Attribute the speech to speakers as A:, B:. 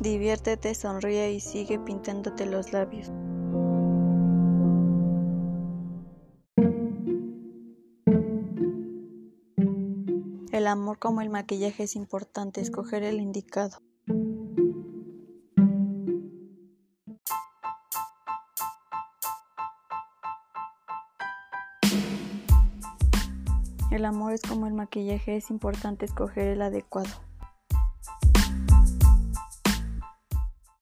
A: Diviértete, sonríe y sigue pintándote los labios. El amor como el maquillaje es importante, escoger el indicado. El amor es como el maquillaje, es importante escoger el adecuado.